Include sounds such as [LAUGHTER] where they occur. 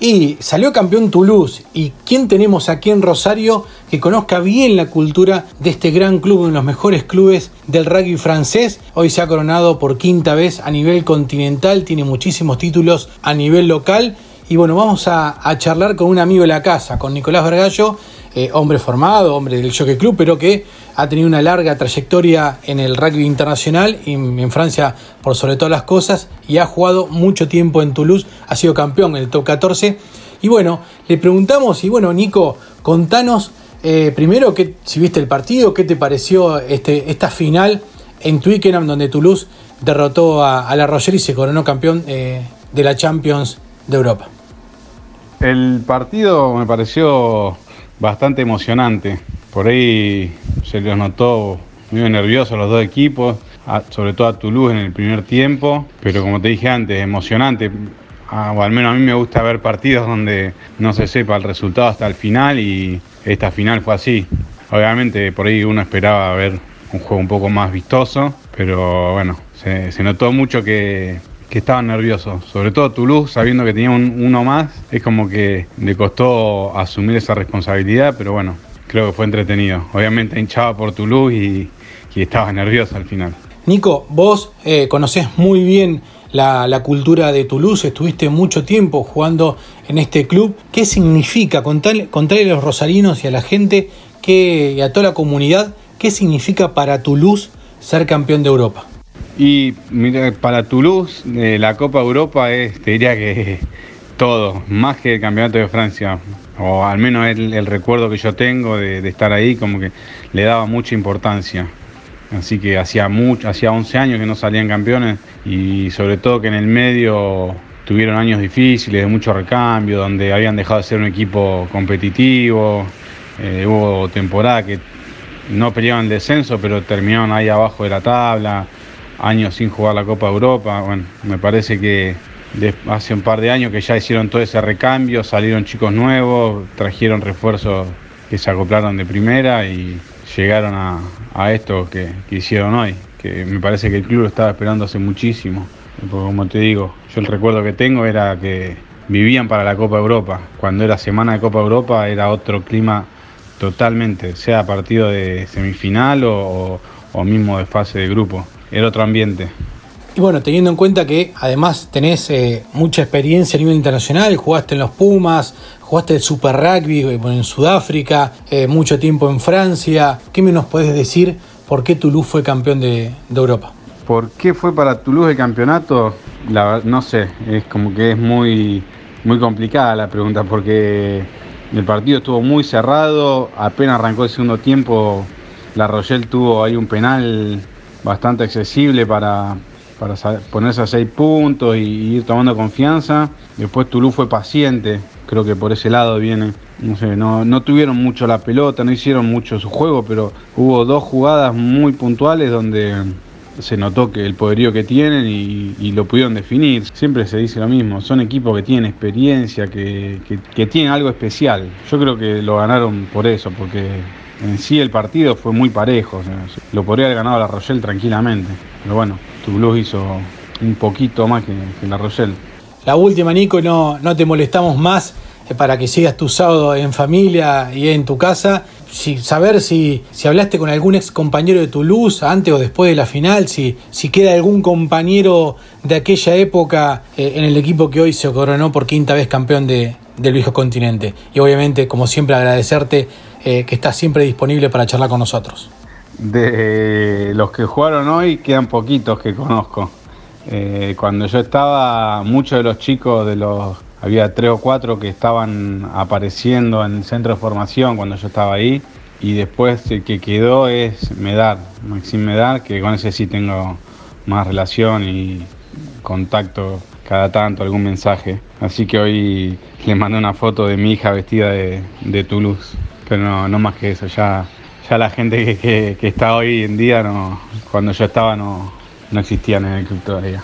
Y salió campeón Toulouse. ¿Y quién tenemos aquí en Rosario que conozca bien la cultura de este gran club, uno de los mejores clubes del rugby francés? Hoy se ha coronado por quinta vez a nivel continental, tiene muchísimos títulos a nivel local. Y bueno, vamos a, charlar con un amigo de la casa, con Nicolás Vergallo, eh, hombre formado, hombre del Jockey Club, pero que ha tenido una larga trayectoria en el rugby internacional y en Francia por sobre todas las cosas y ha jugado mucho tiempo en Toulouse, ha sido campeón en el top 14. Y bueno, le preguntamos, y bueno, Nico, contanos eh, primero que, si viste el partido, qué te pareció este, esta final en Twickenham donde Toulouse derrotó a, La Rochelle y se coronó campeón eh, de la Champions de Europa. El partido me pareció bastante emocionante. Por ahí se los notó muy nerviosos los dos equipos, sobre todo a Toulouse en el primer tiempo, pero como te dije antes, emocionante. Ah, o al menos a mí me gusta ver partidos donde no se sepa el resultado hasta el final y esta final fue así. Obviamente por ahí uno esperaba ver un juego un poco más vistoso, pero bueno, se, notó mucho que, estaban nerviosos, sobre todo Toulouse, sabiendo que tenía uno más, es como que le costó asumir esa responsabilidad, pero bueno, creo que fue entretenido. Obviamente hinchaba por Toulouse y, y estaba nervioso al final. Nico, vos eh, conocés muy bien la, cultura de Toulouse, estuviste mucho tiempo jugando en este club. ¿Qué significa? Contarle, a los rosarinos y a la gente que, y a toda la comunidad, ¿qué significa para Toulouse ser campeón de Europa? Y para Toulouse eh, la Copa Europa es, te diría que [LAUGHS] todo, más que el Campeonato de Francia o al menos el, el recuerdo que yo tengo de, estar ahí, como que le daba mucha importancia. Así que hacía, mucho, hacía 11 años que no salían campeones y sobre todo que en el medio tuvieron años difíciles, de mucho recambio, donde habían dejado de ser un equipo competitivo. Eh, hubo temporada que no peleaban el descenso, pero terminaron ahí abajo de la tabla, años sin jugar la Copa Europa. Bueno, me parece que hace un par de años que ya hicieron todo ese recambio, salieron chicos nuevos, trajeron refuerzos que se acoplaron de primera y llegaron a, esto que, hicieron hoy, que me parece que el club lo estaba esperando hace muchísimo. Porque como te digo, yo el recuerdo que tengo era que vivían para la Copa Europa. Cuando era semana de Copa Europa era otro clima totalmente, sea partido de semifinal o mismo de fase de grupo. Era otro ambiente. Y bueno, teniendo en cuenta que además tenés eh, mucha experiencia a nivel internacional, jugaste en los Pumas, jugaste el Super Rugby eh, en Sudáfrica, eh, mucho tiempo en Francia, ¿qué me nos puedes decir por qué Toulouse fue campeón de, Europa? ¿Por qué fue para Toulouse el campeonato? no sé, es como que es muy, muy complicada la pregunta porque el partido estuvo muy cerrado, apenas arrancó el segundo tiempo, La Rochelle tuvo ahí un penal bastante accesible para, para ponerse a seis puntos y, ir tomando confianza. Después Toulouse fue paciente, creo que por ese lado viene. No sé, no, tuvieron mucho la pelota, no hicieron mucho su juego, pero hubo dos jugadas muy puntuales donde se notó que el poderío que tienen y, lo pudieron definir. Siempre se dice lo mismo, son equipos que tienen experiencia, que, que tienen algo especial. Yo creo que lo ganaron por eso, porque en sí el partido fue muy parejo. lo podría haber ganado la Rochelle tranquilamente. Pero bueno, Toulouse hizo un poquito más que, la Rochelle. La última, Nico, no, no te molestamos más eh, para que sigas tu sábado en familia y en tu casa. Si, saber si, si hablaste con algún ex compañero de Toulouse antes o después de la final, si, si queda algún compañero de aquella época eh, en el equipo que hoy se coronó por quinta vez campeón de, del viejo continente. Y obviamente, como siempre, agradecerte eh, que está siempre disponible para charlar con nosotros? De los que jugaron hoy, quedan poquitos que conozco. Eh, cuando yo estaba, muchos de los chicos de los había tres o cuatro que estaban apareciendo en el centro de formación cuando yo estaba ahí. Y después el que quedó es Medar, Maxim Medar, que con ese sí tengo más relación y contacto cada tanto, algún mensaje. Así que hoy le mandé una foto de mi hija vestida de, Toulouse pero no, más que eso, ya, ya la gente que, está hoy en día, no, cuando yo estaba, no, no existían en el club todavía.